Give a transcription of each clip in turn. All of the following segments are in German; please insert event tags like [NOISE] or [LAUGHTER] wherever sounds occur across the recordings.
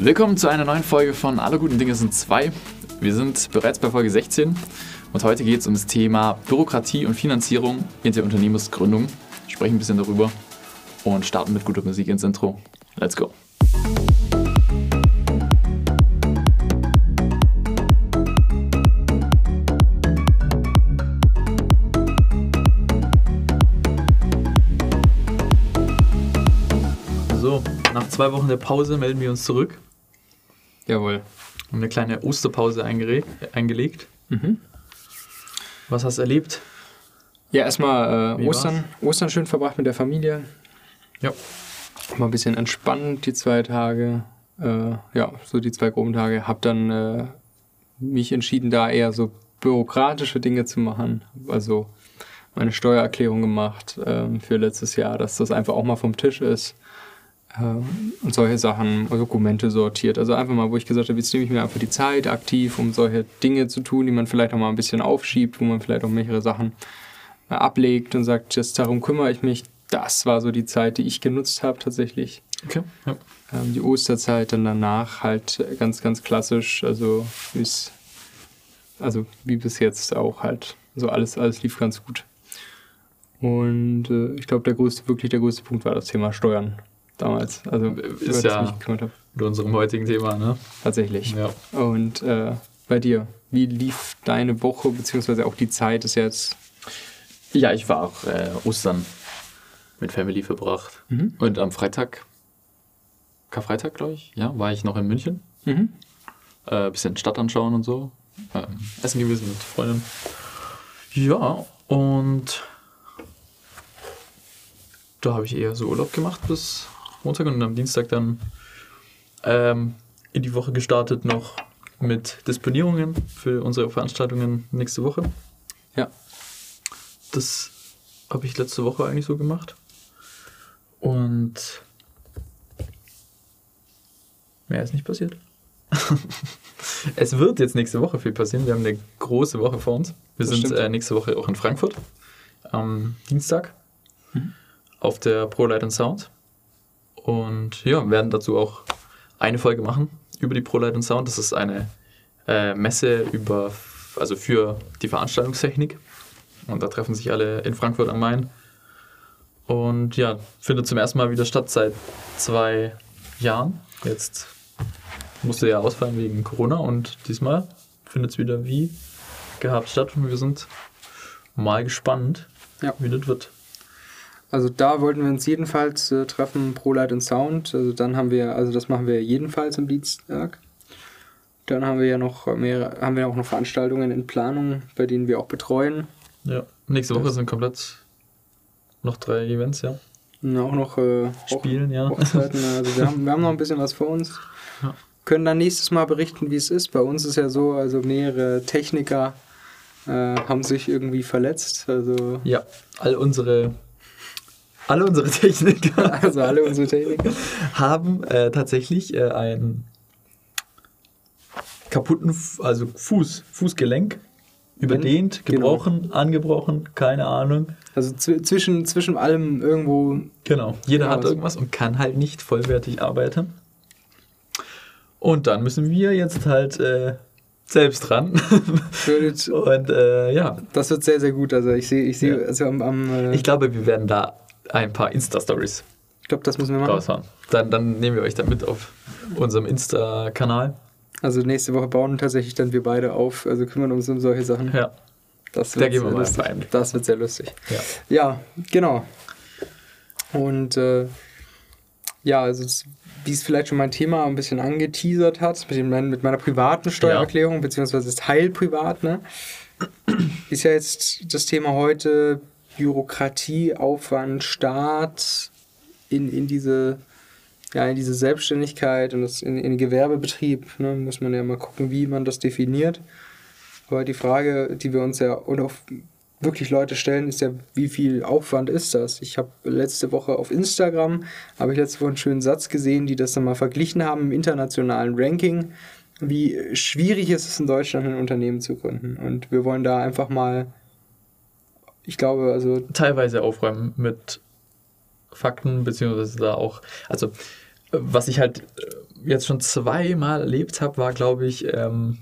Willkommen zu einer neuen Folge von Alle guten Dinge sind zwei. Wir sind bereits bei Folge 16 und heute geht es um das Thema Bürokratie und Finanzierung in der Unternehmensgründung. Sprechen ein bisschen darüber und starten mit guter Musik ins Intro. Let's go. So, nach zwei Wochen der Pause melden wir uns zurück. Jawohl. Haben eine kleine Osterpause eingelegt. Mhm. Was hast du erlebt? Ja, erstmal äh, Ostern, Ostern schön verbracht mit der Familie. Ja. Mal ein bisschen entspannt die zwei Tage. Äh, ja, so die zwei groben Tage. Hab dann äh, mich entschieden, da eher so bürokratische Dinge zu machen. Also meine Steuererklärung gemacht ähm, für letztes Jahr, dass das einfach auch mal vom Tisch ist. Ähm, und solche Sachen, Dokumente sortiert. Also einfach mal, wo ich gesagt habe, jetzt nehme ich mir einfach die Zeit aktiv, um solche Dinge zu tun, die man vielleicht auch mal ein bisschen aufschiebt, wo man vielleicht auch mehrere Sachen äh, ablegt und sagt, jetzt darum kümmere ich mich. Das war so die Zeit, die ich genutzt habe tatsächlich. Okay. Ja. Ähm, die Osterzeit dann danach halt ganz, ganz klassisch, also wie's, also wie bis jetzt auch halt. So alles, alles lief ganz gut. Und äh, ich glaube, der größte, wirklich der größte Punkt war das Thema Steuern damals. Also Ist ja ich mich gekümmert habe. mit unserem heutigen Thema, ne? Tatsächlich. Ja. Und äh, bei dir, wie lief deine Woche, beziehungsweise auch die Zeit ist jetzt. Ja, ich war auch äh, Ostern mit Family verbracht. Mhm. Und am Freitag, Karfreitag, glaube ich, ja, war ich noch in München. Mhm. Äh, bisschen Stadt anschauen und so. Ähm, essen gewesen mit Freunden. Ja, und da habe ich eher so Urlaub gemacht bis Montag und am Dienstag dann ähm, in die Woche gestartet noch mit Disponierungen für unsere Veranstaltungen nächste Woche. Ja. Das habe ich letzte Woche eigentlich so gemacht. Und mehr ist nicht passiert. [LAUGHS] es wird jetzt nächste Woche viel passieren. Wir haben eine große Woche vor uns. Wir Das sind äh, nächste Woche auch in Frankfurt am Dienstag Mhm. auf der Pro Light and Sound. Und ja, werden dazu auch eine Folge machen über die Pro Light and Sound. Das ist eine äh, Messe über, also für die Veranstaltungstechnik. Und da treffen sich alle in Frankfurt am Main. Und ja, findet zum ersten Mal wieder statt seit zwei Jahren. Jetzt musste ja ausfallen wegen Corona und diesmal findet es wieder wie gehabt statt. Und wir sind mal gespannt, Ja. wie das wird. Also da wollten wir uns jedenfalls äh, treffen, Pro Light und Sound. Also dann haben wir, also das machen wir jedenfalls am Dienstag. Dann haben wir ja noch mehrere, haben wir auch noch Veranstaltungen in Planung, bei denen wir auch betreuen. Ja. Nächste Woche Das- sind komplett noch drei Events, ja. Und auch noch äh, Spielen, ja. Hochzeiten. Also wir haben, wir haben noch ein bisschen was vor uns. Ja. Können dann nächstes Mal berichten, wie es ist. Bei uns ist ja so, also mehrere Techniker äh, haben sich irgendwie verletzt. Also, Ja, all unsere, alle unsere Techniker [LAUGHS] also alle unsere Techniker. haben äh, tatsächlich äh, einen kaputten, also Fuß, Fußgelenk, überdehnt, genau. gebrochen, angebrochen, keine Ahnung. Also zw- zwischen, zwischen allem irgendwo Genau. Jeder hat was- irgendwas und kann halt nicht vollwertig arbeiten. Und dann müssen wir jetzt halt äh, selbst dran. wird, [LAUGHS] und äh, ja, Das wird sehr, sehr gut. Also ich sehe, ich sehe, Ja. also am, am äh, ich glaube, wir werden da ein paar Insta-Stories ich glaube, das müssen wir machen. raushauen. Dann, dann nehmen wir euch da mit auf unserem Insta-Kanal. Also nächste Woche bauen tatsächlich dann wir beide auf, also kümmern uns um solche Sachen. Ja, Das da wird geben wir sehr mal lustig. Einblick. Das wird sehr lustig. Ja. Ja, genau. Und äh, ja, also es, wie es vielleicht schon mein Thema ein bisschen angeteasert hat, mit, dem, mit meiner privaten Steuererklärung, beziehungsweise teilprivat, ne, ist ja jetzt das Thema heute Bürokratie, Aufwand, Staat in, in diese ja, in diese Selbstständigkeit und das in, in Gewerbebetrieb, ne, muss man ja mal gucken, wie man das definiert. Aber die Frage, die wir uns ja und auch wirklich Leute stellen, ist ja, wie viel Aufwand ist das? Ich habe letzte Woche auf Instagram, habe ich letzte Woche einen schönen Satz gesehen, die das dann mal verglichen haben im internationalen Ranking, wie schwierig ist es in Deutschland ein Unternehmen zu gründen. Und wir wollen da einfach mal, ich glaube, also Teilweise aufräumen mit Fakten, beziehungsweise da auch, also was ich halt äh, jetzt schon zweimal erlebt habe, war, glaube ich, ähm,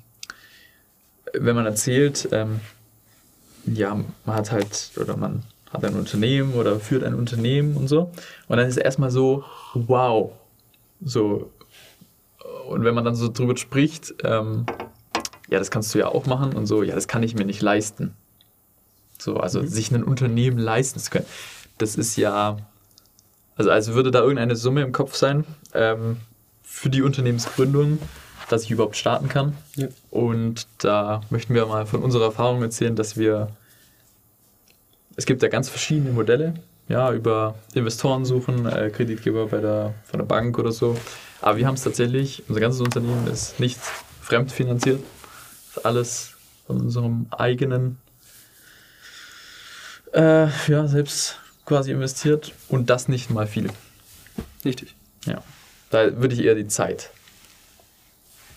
wenn man erzählt, ähm, ja, man hat halt, oder man hat ein Unternehmen oder führt ein Unternehmen und so. Und dann ist es erstmal so, wow. So. Und wenn man dann so drüber spricht, ähm, ja, das kannst du ja auch machen und so, ja, das kann ich mir nicht leisten. So, also mhm. sich ein Unternehmen leisten zu können. Das ist ja, also als würde da irgendeine Summe im Kopf sein ähm, für die Unternehmensgründung, dass ich überhaupt starten kann. Ja. Und da möchten wir mal von unserer Erfahrung erzählen, dass wir, es gibt ja ganz verschiedene Modelle, ja, über Investoren suchen, äh, Kreditgeber bei der, von der Bank oder so. Aber wir haben es tatsächlich, unser ganzes Unternehmen ist nicht fremdfinanziert. Ist alles von unserem eigenen, äh, ja, selbst quasi investiert und das nicht mal viel. Richtig. Ja. Da würde ich eher die Zeit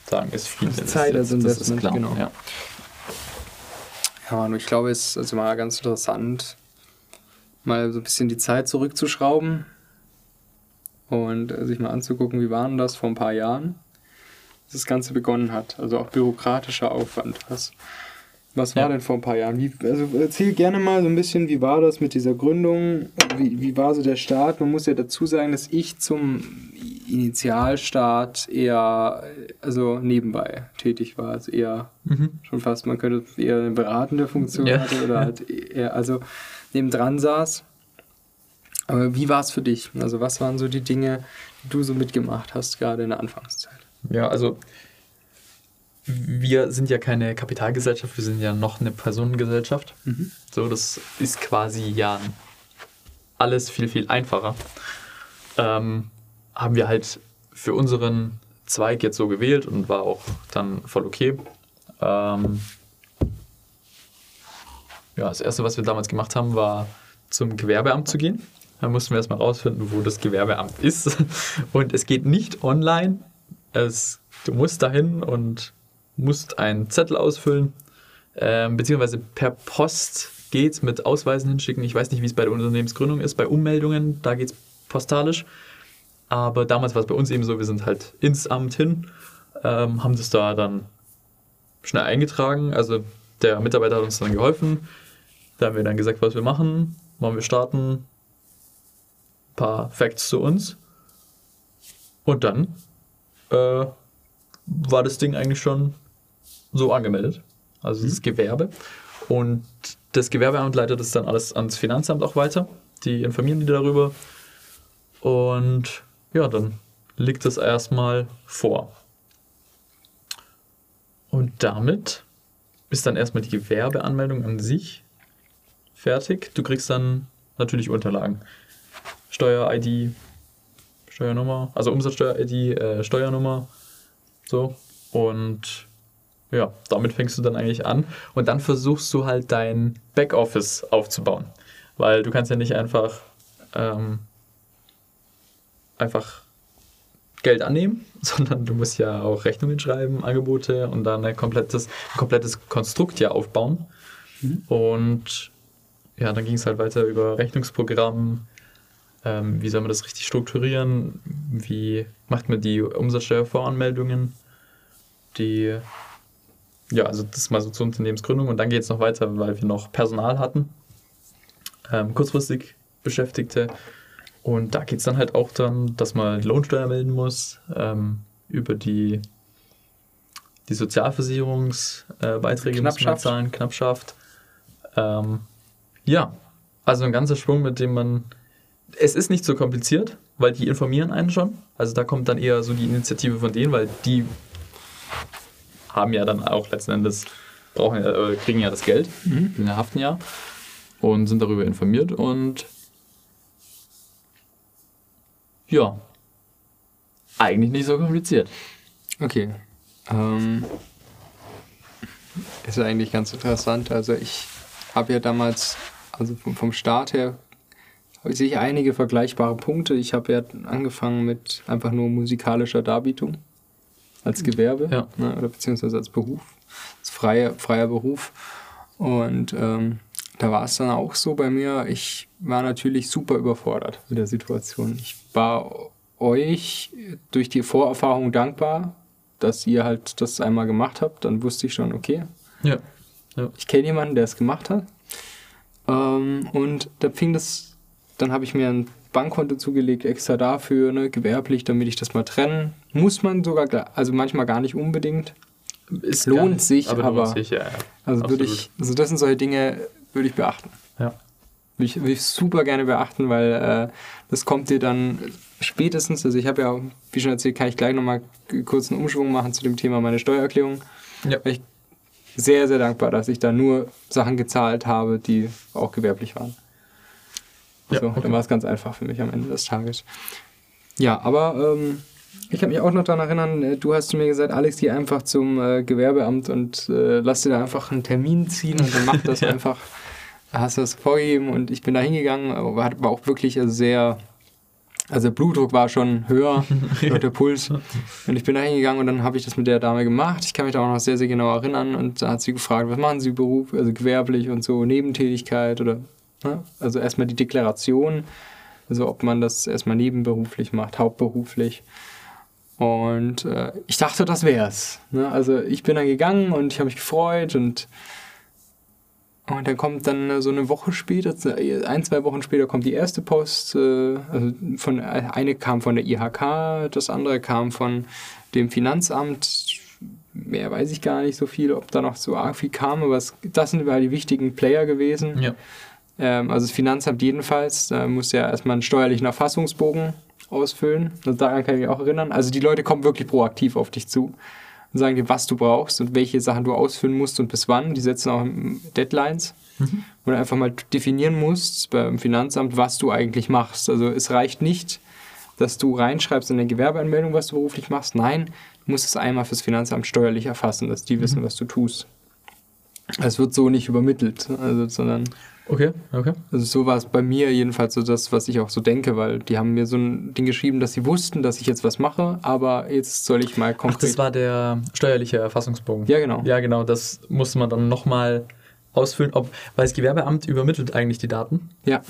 sagen, ist viel. Das Zeit als Investment, das ist klar. genau. Ja. ja, und ich glaube, es ist also mal ganz interessant, mal so ein bisschen die Zeit zurückzuschrauben und sich mal anzugucken, wie war denn das vor ein paar Jahren, das Ganze begonnen hat. Also auch bürokratischer Aufwand. Was, was war ja. denn vor ein paar Jahren? Wie, also erzähl gerne mal so ein bisschen, wie war das mit dieser Gründung? Wie, wie war so der Start? Man muss ja dazu sagen, dass ich zum Initialstart eher, also nebenbei tätig war. Also eher mhm. schon fast, man könnte eher eine beratende Funktion ja. hatte oder halt [LAUGHS] eher, also nebendran saß. Aber wie war es für dich? Also was waren so die Dinge, die du so mitgemacht hast, gerade in der Anfangszeit? Ja, also wir sind ja keine Kapitalgesellschaft, wir sind ja noch eine Personengesellschaft. Mhm. So, das ist quasi ja alles viel, viel einfacher. Ähm, haben wir halt für unseren Zweig jetzt so gewählt und war auch dann voll okay. Ähm, ja, das erste, was wir damals gemacht haben, war zum Gewerbeamt zu gehen. Da mussten wir erstmal rausfinden, wo das Gewerbeamt ist. [LAUGHS] Und es geht nicht online. Es, du musst dahin und musst einen Zettel ausfüllen, ähm, beziehungsweise per Post geht mit Ausweisen hinschicken. Ich weiß nicht, wie es bei der Unternehmensgründung ist. Bei Ummeldungen, da geht es postalisch. Aber damals war es bei uns eben so, wir sind halt ins Amt hin, ähm, haben das da dann schnell eingetragen. Also der Mitarbeiter hat uns dann geholfen. Da haben wir dann gesagt, was wir machen. Wollen wir starten? Ein paar Facts zu uns. Und dann äh, war das Ding eigentlich schon so angemeldet. Also das mhm. Gewerbe. Und das Gewerbeamt leitet das dann alles ans Finanzamt auch weiter. Die informieren die darüber. Und ja, dann liegt das erstmal vor. Und damit ist dann erstmal die Gewerbeanmeldung an sich fertig. Du kriegst dann natürlich Unterlagen. Steuer-ID, Steuernummer, also Umsatzsteuer-ID, äh, Steuernummer, so. Und ja, damit fängst du dann eigentlich an und dann versuchst du halt dein Backoffice aufzubauen. Weil du kannst ja nicht einfach, ähm, einfach Geld annehmen, [LAUGHS] sondern du musst ja auch Rechnungen schreiben, Angebote und dann ein komplettes, ein komplettes Konstrukt ja aufbauen. Mhm. Und ja, dann ging es halt weiter über Rechnungsprogramm, ähm, wie soll man das richtig strukturieren, wie macht man die Umsatzsteuervoranmeldungen, die ja, also das ist mal so zur Unternehmensgründung und dann geht es noch weiter, weil wir noch Personal hatten, ähm, kurzfristig Beschäftigte. Und da geht es dann halt auch dann, dass man Lohnsteuer melden muss, ähm, über die, die Sozialversicherungsbeiträge äh, muss man zahlen, Knappschaft. Ähm, ja, also ein ganzer Sprung, mit dem man. Es ist nicht so kompliziert, weil die informieren einen schon. Also da kommt dann eher so die Initiative von denen, weil die haben ja dann auch letzten Endes, brauchen, äh, kriegen ja das Geld, mhm. in der haften ja und sind darüber informiert und ja, eigentlich nicht so kompliziert. Okay. Ähm, ist eigentlich ganz interessant. Also ich habe ja damals, also vom, vom Start her, sehe ich einige vergleichbare Punkte. Ich habe ja angefangen mit einfach nur musikalischer Darbietung als Gewerbe ja. ne, oder beziehungsweise als Beruf, als freier, freier Beruf. Und ähm, da war es dann auch so bei mir, ich war natürlich super überfordert mit der Situation. Ich war euch durch die Vorerfahrung dankbar, dass ihr halt das einmal gemacht habt. Dann wusste ich schon, okay, Ja. ja. ich kenne jemanden, der es gemacht hat. Ähm, und da fing das, dann habe ich mir ein Bankkonto zugelegt, extra dafür, ne, gewerblich, damit ich das mal trennen. Muss man sogar, also manchmal gar nicht unbedingt. Ist Lohnt nicht, sich, lohnt aber- sich, ja, ja. Also würde ich, also das sind solche Dinge, würde ich beachten. Ja. Will ich, will ich super gerne beachten, weil äh, das kommt dir dann spätestens, also ich habe ja, wie schon erzählt, kann ich gleich nochmal kurz einen Umschwung machen zu dem Thema meine Steuererklärung. Ja. Weil ich sehr, sehr dankbar, dass ich da nur Sachen gezahlt habe, die auch gewerblich waren. Ja, so, okay. dann war es ganz einfach für mich am Ende des Tages. Ja, aber ähm, ich kann mich auch noch daran erinnern, äh, du hast zu mir gesagt, Alex, geh einfach zum äh, Gewerbeamt und äh, lass dir da einfach einen Termin ziehen und dann mach [LAUGHS] das Ja. einfach. Hast du das vorgegeben und ich bin da hingegangen, aber war, war auch wirklich also sehr, also der Blutdruck war schon höher, [LAUGHS] und der Puls. Und ich bin da hingegangen und dann habe ich das mit der Dame gemacht. Ich kann mich da auch noch sehr, sehr genau erinnern und da hat sie gefragt, was machen Sie Beruf, also gewerblich und so, Nebentätigkeit oder, ne? also erstmal die Deklaration, also ob man das erstmal nebenberuflich macht, hauptberuflich. Und äh, ich dachte, das wär's. Ne? Also ich bin dann gegangen und ich habe mich gefreut und und dann kommt dann so eine Woche später, ein, zwei Wochen später kommt die erste Post. Äh, also von, eine kam von der IHK, das andere kam von dem Finanzamt. Mehr weiß ich gar nicht so viel, ob da noch so arg viel kam, aber es, das sind halt die wichtigen Player gewesen. Ja. Ähm, also das Finanzamt jedenfalls, da muss ja erstmal einen steuerlichen Erfassungsbogen ausfüllen. Also daran kann ich mich auch erinnern. Also die Leute kommen wirklich proaktiv auf dich zu und sagen dir, was du brauchst und welche Sachen du ausfüllen musst und bis wann. Die setzen auch Deadlines, wo du einfach mal definieren musst beim Finanzamt, was du eigentlich machst. Also es reicht nicht, dass du reinschreibst in der Gewerbeanmeldung, was du beruflich machst. Nein, du musst es einmal fürs Finanzamt steuerlich erfassen, dass die wissen, was du tust. Es wird so nicht übermittelt, also, sondern Okay, okay. also so war es bei mir jedenfalls so das, was ich auch so denke, weil die haben mir so ein Ding geschrieben, dass sie wussten, dass ich jetzt was mache, aber jetzt soll ich mal Ach, konkret... das war der steuerliche Erfassungsbogen. Ja, genau. Ja, genau. Das musste man dann nochmal ausfüllen, ob, weil das Gewerbeamt übermittelt eigentlich die Daten. ja,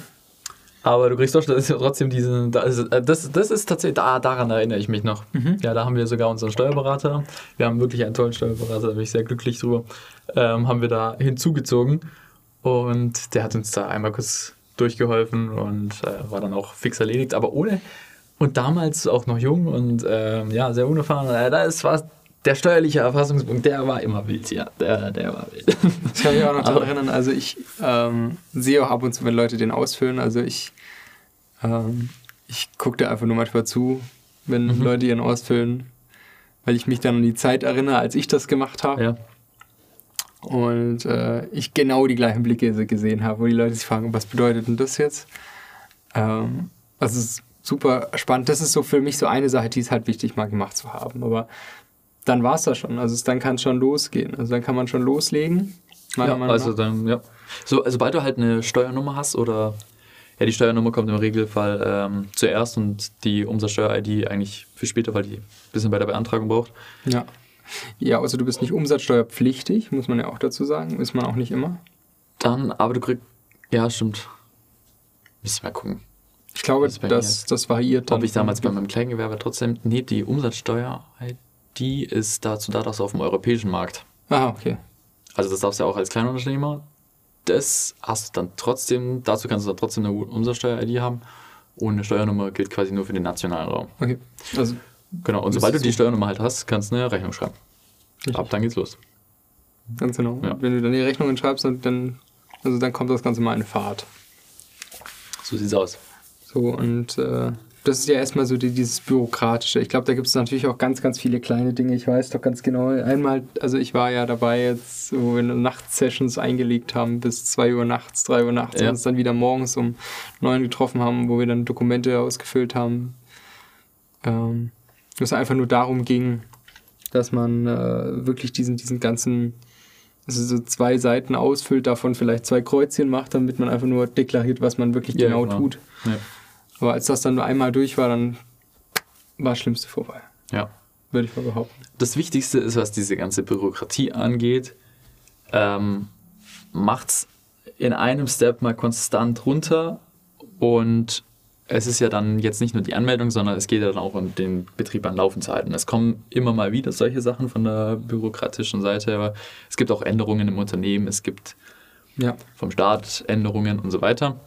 Aber du kriegst doch das ist ja trotzdem diesen. da ist- äh, Das, das ist tatsächlich, da, daran erinnere ich mich noch. Ja, da haben wir sogar unseren Steuerberater. Wir haben wirklich einen tollen Steuerberater, da bin ich sehr glücklich drüber. Ähm, haben wir da hinzugezogen. Und der hat uns da einmal kurz durchgeholfen und äh, war dann auch fix erledigt. Aber ohne. Und damals auch noch jung und ähm, ja, sehr unerfahren. Äh, das war der steuerliche Erfassungspunkt, der war immer wild, ja. Der, der war wild. das kann ich auch noch daran erinnern. Also ich ähm, sehe auch ab und zu, wenn Leute den ausfüllen. Also ich, ähm, ich gucke da einfach nur manchmal zu, wenn Mhm. Leute ihren ausfüllen, weil ich mich dann an die Zeit erinnere, als ich das gemacht habe. ja. Und äh, ich genau die gleichen Blicke gesehen habe, wo die Leute sich fragen, was bedeutet denn das jetzt? Ähm, also es ist super spannend. Das ist so für mich so eine Sache, die ist halt wichtig, mal gemacht zu haben. Aber dann war es das schon. Also es, dann kann es schon losgehen. Also dann kann man schon loslegen. Ja, also dann, ja. So, sobald du halt eine Steuernummer hast oder ja, die Steuernummer kommt im Regelfall ähm, zuerst und die Umsatzsteuer-ID eigentlich für später, weil die ein bisschen bei der Beantragung braucht. ja. Ja, also du bist nicht umsatzsteuerpflichtig, muss man ja auch dazu sagen. Ist man auch nicht immer. Dann, aber du kriegst, ja, stimmt. Müssen wir mal gucken. Ich glaube, Das das, das variiert dann. Ob ich damals bei meinem Kleingewerbe trotzdem, nee, die Umsatzsteuer-ID ist dazu da, dass du auf dem europäischen Markt. Ah, okay. Also das darfst du ja auch als Kleinunternehmer. Das hast du dann trotzdem, dazu kannst du dann trotzdem eine Umsatzsteuer-ID haben. Und eine Steuernummer gilt quasi nur für den nationalen Raum. okay. Also Genau, und sobald du die. Steuernummer halt hast, kannst du eine Rechnung schreiben. Richtig. Ab dann geht's los. Ganz genau. Ja. Wenn du dann die Rechnungen schreibst, dann, also dann kommt das Ganze mal in Fahrt. So sieht's aus. So, und äh, das ist ja erstmal so die, dieses Bürokratische. Ich glaube, da gibt es natürlich auch ganz, ganz viele kleine Dinge. Ich weiß doch ganz genau. Einmal, also ich war ja dabei jetzt, wo wir Nachtsessions eingelegt haben, bis 2 Uhr nachts, 3 Uhr nachts Ja. und uns dann wieder morgens um 9 getroffen haben, wo wir dann Dokumente ausgefüllt haben. Ähm, es einfach nur darum ging, dass man äh, wirklich diesen, diesen ganzen, also so zwei Seiten ausfüllt, davon vielleicht zwei Kreuzchen macht, damit man einfach nur deklariert, was man wirklich Ja, genau genau. tut. Ja. Aber als das dann nur einmal durch war, dann war das Schlimmste vorbei, ja. würde ich mal behaupten. Das Wichtigste ist, was diese ganze Bürokratie angeht, ähm, macht's in einem Step mal konstant runter und es ist ja dann jetzt nicht nur die Anmeldung, sondern es geht ja dann auch um den Betrieb an Laufen zu halten. Es kommen immer mal wieder solche Sachen von der bürokratischen Seite, aber es gibt auch Änderungen im Unternehmen, es gibt ja. vom Staat Änderungen und so weiter.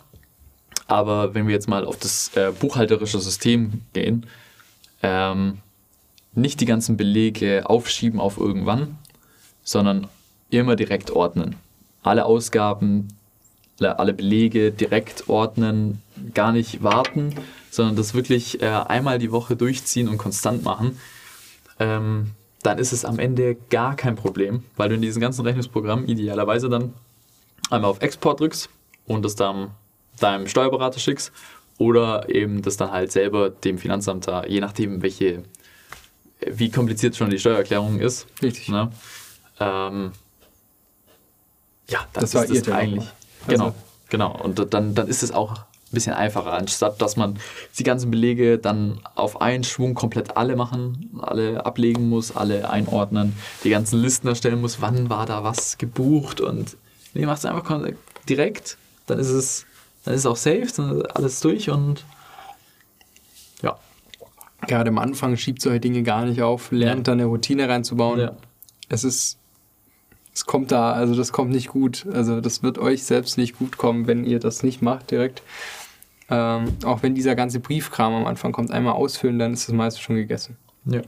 Aber wenn wir jetzt mal auf das äh, buchhalterische System gehen, ähm, nicht die ganzen Belege aufschieben auf irgendwann, sondern immer direkt ordnen. Alle Ausgaben, alle Belege direkt ordnen, gar nicht warten, sondern das wirklich äh, einmal die Woche durchziehen und konstant machen. Ähm, dann ist es am Ende gar kein Problem, weil du in diesem ganzen Rechnungsprogramm idealerweise dann einmal auf Export drückst und das dann deinem Steuerberater schickst oder eben das dann halt selber dem Finanzamt da, je nachdem welche, wie kompliziert schon die Steuererklärung ist. Richtig. Ne? Ähm, ja, das, das ist das eigentlich. Genau, also. genau. Und dann, dann ist es auch ein bisschen einfacher, anstatt dass man die ganzen Belege dann auf einen Schwung komplett alle machen, alle ablegen muss, alle einordnen, die ganzen Listen erstellen muss, wann war da was gebucht und nee, macht es einfach direkt, dann ist es, dann ist es auch safe, dann ist alles durch und ja. Gerade am Anfang schiebt solche Dinge gar nicht auf, lernt ja. da eine Routine reinzubauen. Ja. Es ist es kommt da, also das kommt nicht gut. Also das wird euch selbst nicht gut kommen, wenn ihr das nicht macht direkt. Ähm, auch wenn dieser ganze Briefkram am Anfang kommt, einmal ausfüllen, dann ist das meiste schon gegessen. Ja.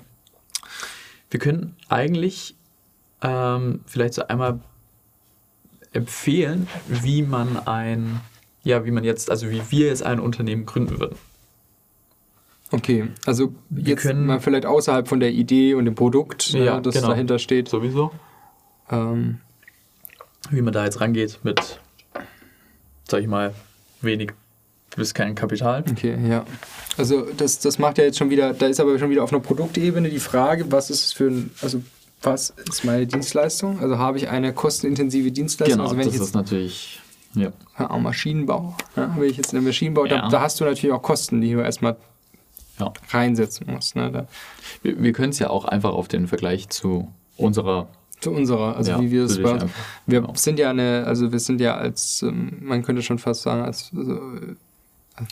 Wir können eigentlich ähm, vielleicht so einmal empfehlen, wie man ein, ja, wie man jetzt, also wie wir jetzt ein Unternehmen gründen würden. Okay, also wir jetzt können mal vielleicht außerhalb von der Idee und dem Produkt, ja, das genau. dahinter steht. Sowieso. Ähm, wie man da jetzt rangeht mit, sag ich mal, wenig bis kein Kapital. Okay, ja. Also das, das macht ja jetzt schon wieder, da ist aber schon wieder auf einer Produktebene die Frage, was ist es für ein, also was ist meine Dienstleistung? Also habe ich eine kostenintensive Dienstleistung? Genau, also wenn das ich jetzt, ist natürlich, ja. ja Maschinenbau. Ja, wenn ich jetzt in den Maschinenbau, ja. da, da, hast du natürlich auch Kosten, die du erstmal ja. reinsetzen musst. Ne? Da. Wir, wir können es ja auch einfach auf den Vergleich zu unserer zu unserer, also ja, wie wir es bei uns. Wir genau. sind ja eine, also wir sind ja als, ähm, man könnte schon fast sagen, als also,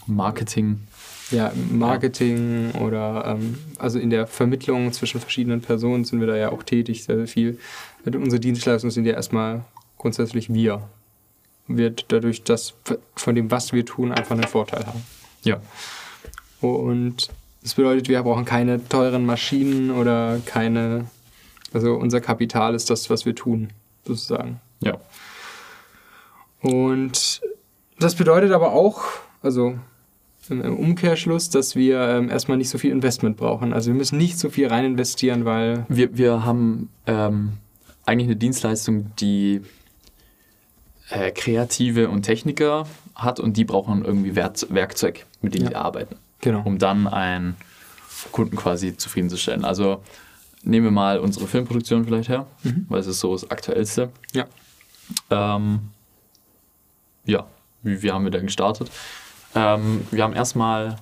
Marketing. Ja, Marketing ja. oder ähm, also in der Vermittlung zwischen verschiedenen Personen sind wir da ja auch tätig, sehr, viel. Unsere Dienstleistungen sind ja erstmal grundsätzlich wir. Wird dadurch, dass von dem, was wir tun, einfach einen Vorteil haben. Ja. Und das bedeutet, wir brauchen keine teuren Maschinen oder keine also unser Kapital ist das, was wir tun, sozusagen. Ja. Und das bedeutet aber auch, also im Umkehrschluss, dass wir ähm, erstmal nicht so viel Investment brauchen. Also wir müssen nicht so viel rein investieren, weil. Wir, wir haben ähm, eigentlich eine Dienstleistung, die äh, Kreative und Techniker hat und die brauchen irgendwie Werk Werkzeug, mit dem ja. sie arbeiten. Genau. Um dann einen Kunden quasi zufriedenzustellen. Also nehmen wir mal unsere Filmproduktion vielleicht her, mhm. weil es ist so das Aktuellste. Ja. Ähm, ja, wie, wie haben wir denn gestartet? Ähm, wir haben erstmal,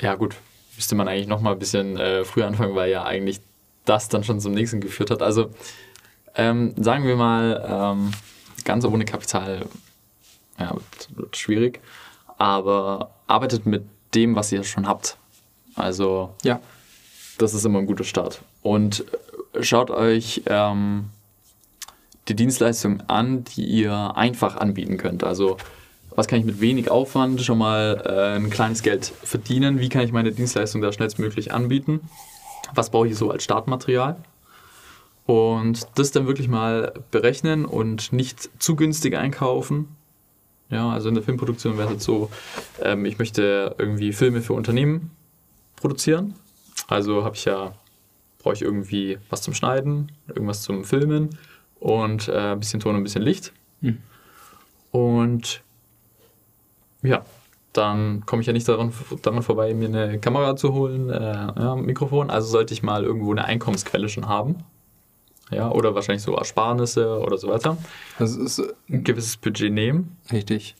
ja gut, müsste man eigentlich nochmal ein bisschen äh, früher anfangen, weil ja eigentlich das dann schon zum nächsten geführt hat. Also ähm, sagen wir mal, ähm, ganz ohne Kapital ja, wird, wird schwierig, aber arbeitet mit dem, was ihr schon habt. Also ja das ist immer ein guter Start. Und schaut euch ähm, die Dienstleistungen an, die ihr einfach anbieten könnt. Also was kann ich mit wenig Aufwand schon mal äh, ein kleines Geld verdienen? Wie kann ich meine Dienstleistung da schnellstmöglich anbieten? Was brauche ich so als Startmaterial? Und das dann wirklich mal berechnen und nicht zu günstig einkaufen. Ja, also in der Filmproduktion wäre es jetzt so, ähm, ich möchte irgendwie Filme für Unternehmen produzieren also habe ich ja, brauche ich irgendwie was zum Schneiden, irgendwas zum Filmen und äh, ein bisschen Ton und ein bisschen Licht. Mhm. Und ja, dann komme ich ja nicht daran, daran vorbei, mir eine Kamera zu holen, äh, ja, ein Mikrofon. Also sollte ich mal irgendwo eine Einkommensquelle schon haben. Ja, oder wahrscheinlich so Ersparnisse oder so weiter. Das ist ein gewisses Budget nehmen. Richtig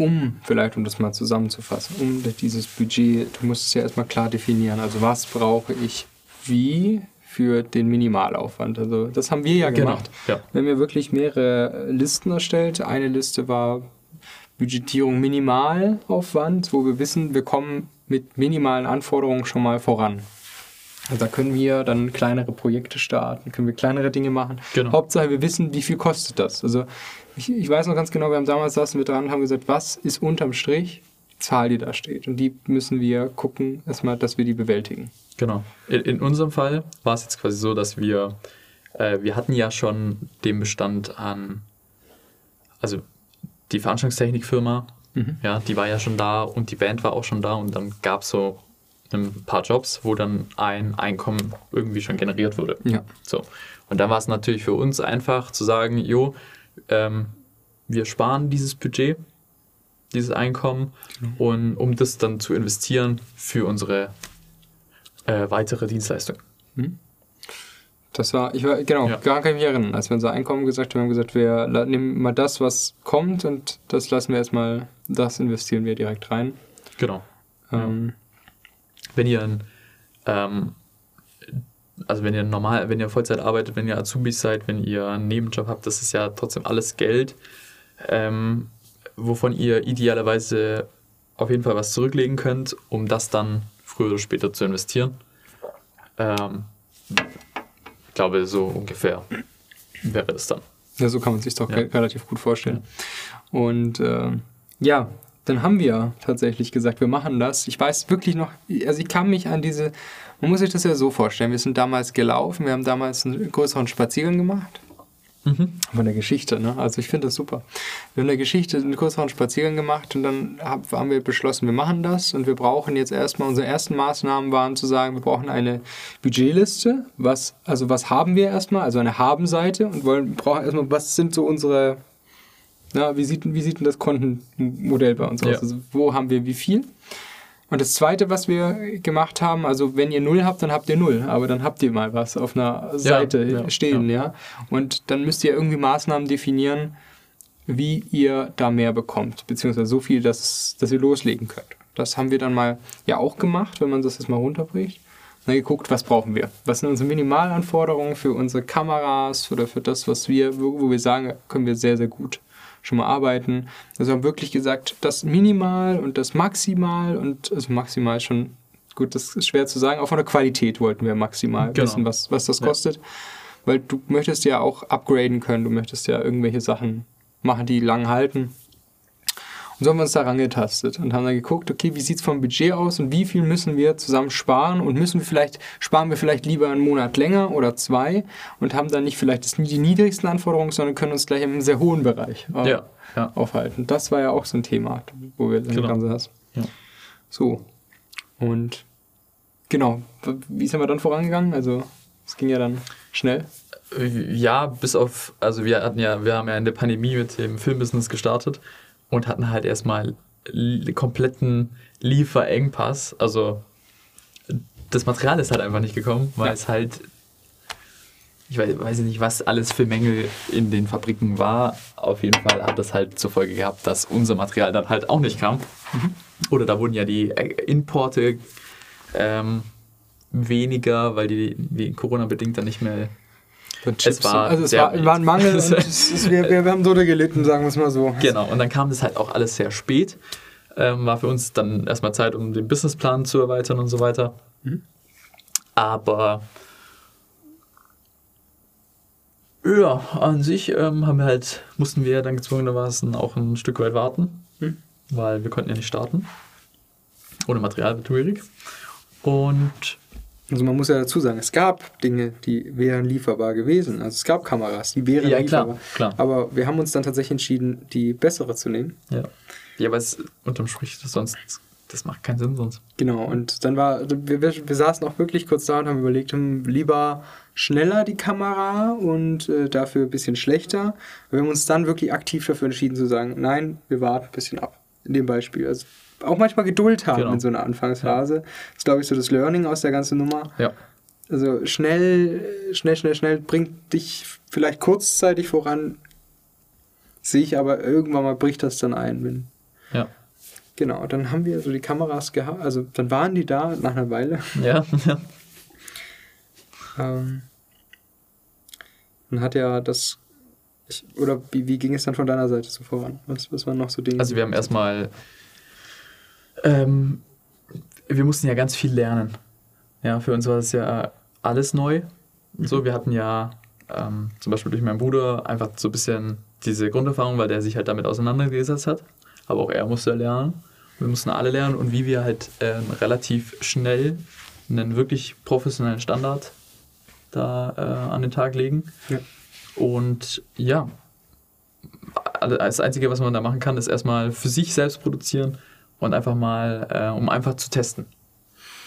um, vielleicht um das mal zusammenzufassen, um dieses Budget, du musst es ja erstmal klar definieren. Also was brauche ich wie für den Minimalaufwand. Also das haben wir ja genau, gemacht. Ja. Wir haben ja wirklich mehrere Listen erstellt. Eine Liste war Budgetierung Minimalaufwand, wo wir wissen, wir kommen mit minimalen Anforderungen schon mal voran. Also da können wir dann kleinere Projekte starten, können wir kleinere Dinge machen. Genau. Hauptsache, wir wissen, wie viel kostet das. Also ich, ich weiß noch ganz genau, wir haben damals saßen wir dran und haben gesagt, was ist unterm Strich die Zahl, die da steht. Und die müssen wir gucken, erstmal, dass wir die bewältigen. Genau. In, in unserem Fall war es jetzt quasi so, dass wir, äh, wir hatten ja schon den Bestand an, also die Veranstaltungstechnikfirma, mhm. ja, die war ja schon da und die Band war auch schon da und dann gab es so ein paar Jobs, wo dann ein Einkommen irgendwie schon generiert wurde. Ja. So. Und dann war es natürlich für uns einfach zu sagen, jo, ähm, wir sparen dieses Budget, dieses Einkommen, genau. und um das dann zu investieren für unsere äh, weitere Dienstleistung. Mhm. Das war, ich war, genau, ja. daran kann ich mich erinnern, als wir unser Einkommen gesagt haben, haben wir gesagt, wir nehmen mal das, was kommt und das lassen wir erstmal, das investieren wir direkt rein. Genau. Ähm, wenn ihr ein, ähm, also wenn ihr normal, wenn ihr Vollzeit arbeitet, wenn ihr Azubis seid, wenn ihr einen Nebenjob habt, das ist ja trotzdem alles Geld, ähm, wovon ihr idealerweise auf jeden Fall was zurücklegen könnt, um das dann früher oder später zu investieren. Ähm, glaube, so ungefähr wäre das dann. Ja, so kann man sich doch ja. relativ gut vorstellen. Ja. Und äh, ja, dann haben wir tatsächlich gesagt, wir machen das. Ich weiß wirklich noch, also ich kann mich an diese, man muss sich das ja so vorstellen, wir sind damals gelaufen, wir haben damals einen größeren Spaziergang gemacht Mhm. Von der Geschichte, ne? Also ich finde das super. Wir haben der Geschichte einen größeren Spaziergang gemacht und dann haben wir beschlossen, wir machen das und wir brauchen jetzt erstmal, unsere ersten Maßnahmen waren zu sagen, wir brauchen eine Budgetliste. Was, also was haben wir erstmal? Also eine Haben-Seite und wollen, brauchen erstmal, was sind so unsere, na, wie sieht, wie sieht denn das Kontenmodell bei uns aus? Ja. Also wo haben wir wie viel? Und das Zweite, was wir gemacht haben, also wenn ihr Null habt, dann habt ihr Null, aber dann habt ihr mal was auf einer Seite ja, ja, stehen, ja. ja. Und dann müsst ihr irgendwie Maßnahmen definieren, wie ihr da mehr bekommt, beziehungsweise so viel, dass, dass ihr loslegen könnt. Das haben wir dann mal ja auch gemacht, wenn man das jetzt mal runterbricht. Dann geguckt, was brauchen wir? Was sind unsere Minimalanforderungen für unsere Kameras oder für das, was wir, wo wir sagen, können wir sehr, sehr gut schon mal arbeiten. Also haben wirklich gesagt, das Minimal und das Maximal und also maximal schon, gut, das ist schwer zu sagen, auch von der Qualität wollten wir maximal genau. wissen, was, was das kostet. Ja. Weil du möchtest ja auch upgraden können, du möchtest ja irgendwelche Sachen machen, die lang halten. Und so haben wir uns da rangetastet und haben dann geguckt, okay, wie sieht es vom Budget aus und wie viel müssen wir zusammen sparen und müssen wir vielleicht, sparen wir vielleicht lieber einen Monat länger oder zwei und haben dann nicht vielleicht die niedrigsten Anforderungen, sondern können uns gleich im sehr hohen Bereich äh, ja, ja. aufhalten. Das war ja auch so ein Thema, wo wir dann genau. dran saßen. Ja. So. Und genau, wie sind wir dann vorangegangen? Also es ging ja dann schnell. Ja, bis auf, also wir hatten ja, wir haben ja in der Pandemie mit dem Filmbusiness gestartet und hatten halt erstmal kompletten Lieferengpass. Also das Material ist halt einfach nicht gekommen, weil ja. es halt, ich weiß, weiß nicht, was alles für Mängel in den Fabriken war. Auf jeden Fall hat das halt zur Folge gehabt, dass unser Material dann halt auch nicht kam. Mhm. Oder da wurden ja die Importe ähm, weniger, weil die, die Corona-bedingt dann nicht mehr es war, also es war, war, ein Mangel [LAUGHS] und es ist, wir, wir, haben so gelitten, sagen wir es mal so. Genau, und dann kam das halt auch alles sehr spät. Ähm, war für uns dann erstmal Zeit, um den Businessplan zu erweitern und so weiter. Mhm. Aber ja, an sich ähm, haben wir halt, mussten wir dann gezwungenermaßen auch ein Stück weit warten, mhm. weil wir konnten ja nicht starten. Ohne Material wird schwierig. Und also man muss ja dazu sagen, es gab Dinge, die wären lieferbar gewesen. Also es gab Kameras, die wären ja, lieferbar. Klar, klar. Aber wir haben uns dann tatsächlich entschieden, die bessere zu nehmen. Ja, ja aber es unterm Strich, das sonst, das macht keinen Sinn sonst. Genau, und dann war, wir, wir, wir saßen auch wirklich kurz da und haben überlegt, haben lieber schneller die Kamera und äh, dafür ein bisschen schlechter. Wir haben uns dann wirklich aktiv dafür entschieden zu sagen, nein, wir warten ein bisschen ab. In dem Beispiel. Also auch manchmal Geduld haben genau. in so einer Anfangsphase. Ja. Das ist, glaube ich, so das Learning aus der ganzen Nummer. Ja. Also schnell, schnell, schnell, schnell bringt dich vielleicht kurzzeitig voran, sehe ich aber irgendwann mal bricht das dann ein. Wenn, ja. Genau, dann haben wir so die Kameras gehabt, also dann waren die da nach einer Weile. Ja, [LAUGHS] ja. ähm, dann hat ja das Ich, oder wie, wie ging es dann von deiner Seite so voran? Was, was waren noch so Dinge? Also wir haben erstmal, ähm, wir mussten ja ganz viel lernen. Ja, für uns war das ja alles neu. So, wir hatten ja ähm, zum Beispiel durch meinen Bruder einfach so ein bisschen diese Grunderfahrung, weil der sich halt damit auseinandergesetzt hat. Aber auch er musste lernen. Wir mussten alle lernen und wie wir halt ähm, relativ schnell einen wirklich professionellen Standard da äh, an den Tag legen. Ja. Und ja, das Einzige, was man da machen kann, ist erstmal für sich selbst produzieren und einfach mal, äh, um einfach zu testen.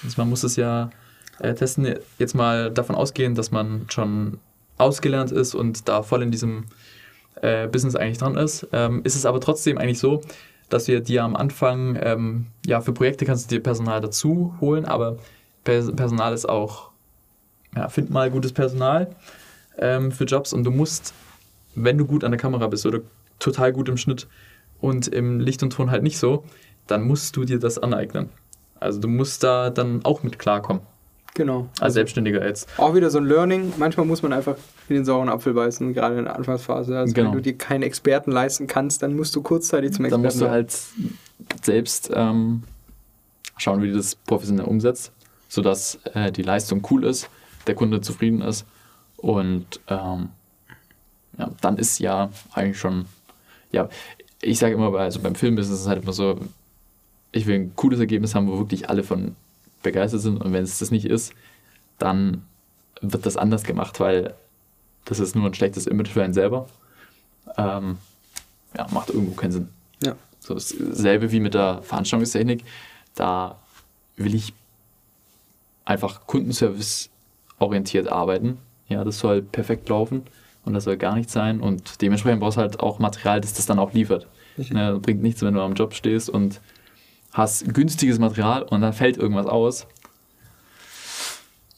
Also man muss es ja äh, testen, jetzt mal davon ausgehen, dass man schon ausgelernt ist und da voll in diesem äh, Business eigentlich dran ist. Ähm, ist es aber trotzdem eigentlich so, dass wir dir am Anfang, ähm, ja, für Projekte kannst du dir Personal dazu holen, aber Personal ist auch, ja, find mal gutes Personal ähm, für Jobs und du musst, wenn du gut an der Kamera bist oder total gut im Schnitt und im Licht und Ton halt nicht so, dann musst du dir das aneignen. Also du musst da dann auch mit klarkommen. Genau. Als Selbstständiger jetzt. Auch wieder so ein Learning. Manchmal muss man einfach in den sauren Apfel beißen, gerade in der Anfangsphase. Also genau. wenn du dir keinen Experten leisten kannst, dann musst du kurzzeitig zum Experten. Dann musst du halt selbst ähm, schauen, wie du das professionell umsetzt, sodass äh, die Leistung cool ist, der Kunde zufrieden ist und ähm, ja, dann ist ja eigentlich schon, ja, ich sage immer, also beim Film ist es halt immer so, ich will ein cooles Ergebnis haben, wo wirklich alle von begeistert sind und wenn es das nicht ist, dann wird das anders gemacht, weil das ist nur ein schlechtes Image für einen selber. Ähm, ja, macht irgendwo keinen Sinn. Ja. So dasselbe wie mit der Veranstaltungstechnik. Da will ich einfach Kundenservice orientiert arbeiten. Ja, das soll perfekt laufen und das soll gar nicht sein. Und dementsprechend brauchst du halt auch Material, das das dann auch liefert. Ne, bringt nichts, wenn du am Job stehst und hast günstiges Material und dann fällt irgendwas aus.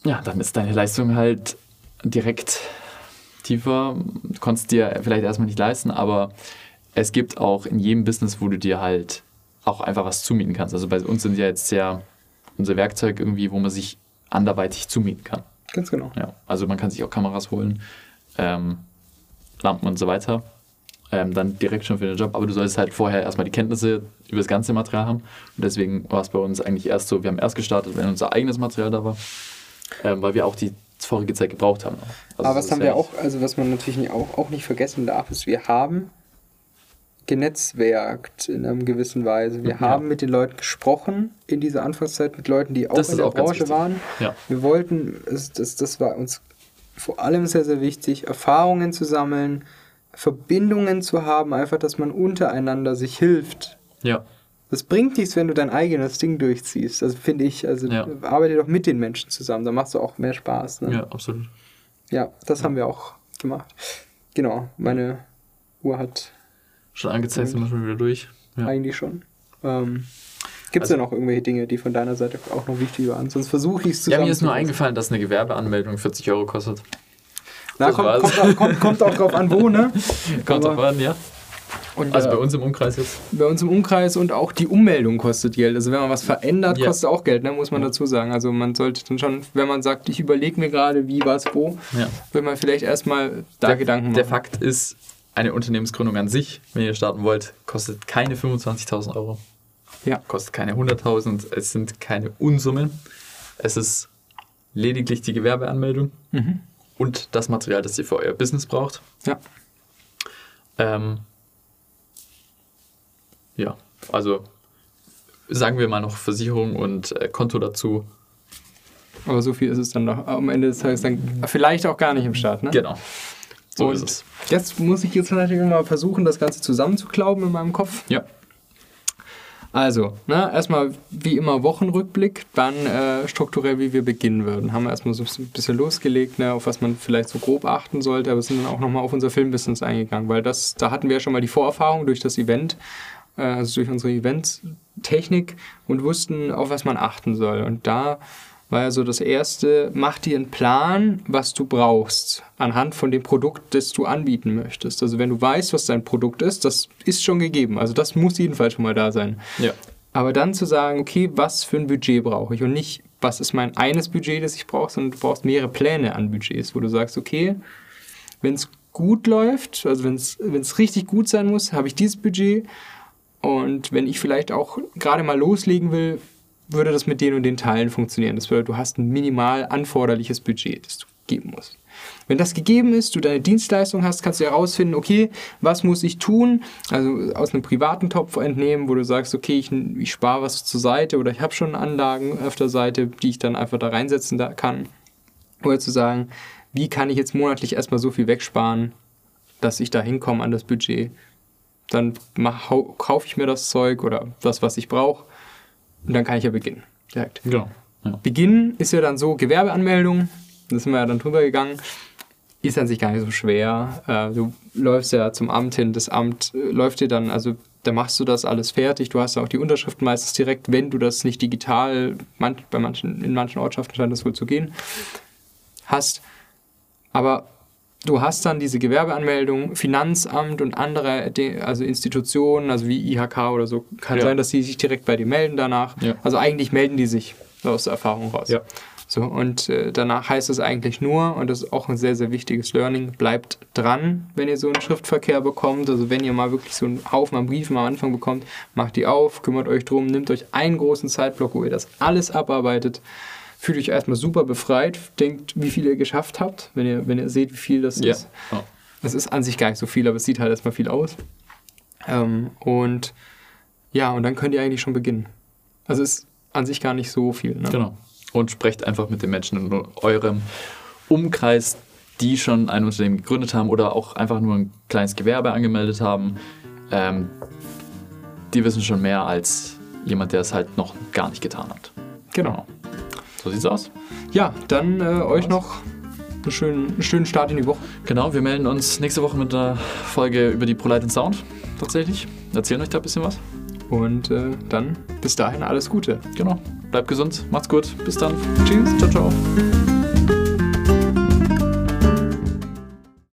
Ja, dann ist deine Leistung halt direkt tiefer. Du konntest dir vielleicht erstmal nicht leisten, aber es gibt auch in jedem Business, wo du dir halt auch einfach was zumieten kannst. Also bei uns sind ja jetzt sehr unser Werkzeug irgendwie, wo man sich anderweitig zumieten kann. Ganz genau. Ja, also man kann sich auch Kameras holen, ähm, Lampen und so weiter. Ähm, dann direkt schon für den Job, aber du solltest halt vorher erstmal die Kenntnisse über das ganze Material haben. Und deswegen war es bei uns eigentlich erst so, wir haben erst gestartet, wenn unser eigenes Material da war, ähm, weil wir auch die vorige Zeit gebraucht haben. Also aber was haben wir auch, also was man natürlich auch, auch nicht vergessen darf, ist, wir haben genetzwerkt in einer gewissen Weise. Wir ja. haben mit den Leuten gesprochen in dieser Anfangszeit, mit Leuten, die auch das in der auch Branche waren. Ja. Wir wollten, das, das, das war uns vor allem sehr, sehr wichtig, Erfahrungen zu sammeln, Verbindungen zu haben, einfach, dass man untereinander sich hilft. Ja. Das bringt nichts, wenn du dein eigenes Ding durchziehst. Also finde ich, also ja. arbeite doch mit den Menschen zusammen, dann machst du auch mehr Spaß. Ne? Ja, absolut. Ja, das ja. haben wir auch gemacht. Genau, meine Uhr hat Schon angezeigt, sind wir schon wieder durch. Ja. Eigentlich schon. Ähm, Gibt es also, denn noch irgendwelche Dinge, die von deiner Seite auch noch wichtig waren? Sonst versuche ich es zu Ja, mir ist nur eingefallen, dass eine Gewerbeanmeldung 40 Euro kostet. Na, kommt, kommt, kommt, kommt, auch drauf an, wo, ne? [LAUGHS] kommt drauf an, ja. Und, also bei äh, uns im Umkreis jetzt? Bei uns im Umkreis und auch die Ummeldung kostet Geld. Also wenn man was verändert, ja. kostet auch Geld, ne, muss man ja. dazu sagen. Also man sollte dann schon, wenn man sagt, ich überlege mir gerade, wie, was, wo, ja. will man vielleicht erstmal da der, Gedanken machen. Der Fakt ist, eine Unternehmensgründung an sich, wenn ihr starten wollt, kostet keine 25.000 Euro. Ja. Kostet keine 100.000. Es sind keine Unsummen. Es ist lediglich die Gewerbeanmeldung mhm. Und das Material, das ihr für euer Business braucht. Ja. Ähm, ja, also sagen wir mal noch Versicherung und äh, Konto dazu. Aber so viel ist es dann noch am Ende des Tages dann vielleicht auch gar nicht im Start, ne? Genau. So und ist es. Jetzt muss ich jetzt natürlich mal versuchen, das Ganze zusammenzuklauben in meinem Kopf. Ja. Also, ne, erstmal wie immer Wochenrückblick, dann äh, strukturell, wie wir beginnen würden. Haben wir erstmal so ein bisschen losgelegt, ne, auf was man vielleicht so grob achten sollte, aber sind dann auch nochmal auf unser Filmbusiness eingegangen, weil das, da hatten wir ja schon mal die Vorerfahrung durch das Event, äh, also durch unsere Eventtechnik und wussten, auf was man achten soll. Und da war ja so das erste, mach dir einen Plan, was du brauchst, anhand von dem Produkt, das du anbieten möchtest. Also wenn du weißt, was dein Produkt ist, das ist schon gegeben. Also das muss jedenfalls schon mal da sein. Ja. Aber dann zu sagen, okay, was für ein Budget brauche ich und nicht, was ist mein eines Budget, das ich brauche, sondern du brauchst mehrere Pläne an Budgets, wo du sagst, okay, wenn es gut läuft, also wenn es richtig gut sein muss, habe ich dieses Budget. Und wenn ich vielleicht auch gerade mal loslegen will, würde das mit den und den Teilen funktionieren. Das bedeutet, du hast ein minimal anforderliches Budget, das du geben musst. Wenn das gegeben ist, du deine Dienstleistung hast, kannst du herausfinden, okay, was muss ich tun? Also aus einem privaten Topf entnehmen, wo du sagst, okay, ich, ich spare was zur Seite oder ich habe schon Anlagen auf der Seite, die ich dann einfach da reinsetzen kann. Oder zu sagen, wie kann ich jetzt monatlich erstmal so viel wegsparen, dass ich da hinkomme an das Budget. Dann kaufe ich mir das Zeug oder das, was ich brauche und dann kann ich ja beginnen. Direkt. Genau. Ja. Beginnen ist ja dann so Gewerbeanmeldung, da sind wir ja dann drüber gegangen, ist an sich gar nicht so schwer. Äh, du läufst ja zum Amt hin, das Amt äh, läuft dir dann, also da machst du das alles fertig. Du hast ja auch die Unterschriften meistens direkt, wenn du das nicht digital, bei manchen, in manchen Ortschaften scheint das wohl zu gehen, hast. Aber du hast dann diese Gewerbeanmeldung, Finanzamt und andere also Institutionen, also wie IHK oder so, kann ja. sein, dass sie sich direkt bei dir melden danach. Ja. Also eigentlich melden die sich aus der Erfahrung raus. Ja. So, und äh, danach heißt es eigentlich nur, und das ist auch ein sehr, sehr wichtiges Learning, bleibt dran, wenn ihr so einen Schriftverkehr bekommt. Also wenn ihr mal wirklich so einen Haufen an Briefen am Anfang bekommt, macht die auf, kümmert euch drum, nehmt euch einen großen Zeitblock, wo ihr das alles abarbeitet fühlt euch erstmal super befreit, denkt, wie viel ihr geschafft habt, wenn ihr, wenn ihr seht, wie viel das ja. ist. Es ist an sich gar nicht so viel, aber es sieht halt erstmal viel aus. Ähm, und ja, und dann könnt ihr eigentlich schon beginnen. Also es ist an sich gar nicht so viel. Ne? Genau. Und sprecht einfach mit den Menschen in eurem Umkreis, die schon ein Unternehmen gegründet haben oder auch einfach nur ein kleines Gewerbe angemeldet haben. Ähm, die wissen schon mehr als jemand, der es halt noch gar nicht getan hat. Genau. genau. So sieht's aus. Ja, dann äh, euch noch einen schönen, einen schönen Start in die Woche. Genau, wir melden uns nächste Woche mit einer Folge über die ProLight Sound tatsächlich. Erzählen euch da ein bisschen was. Und äh, dann bis dahin alles Gute. Genau. Bleibt gesund, macht's gut. Bis dann. Tschüss. Ciao, ciao.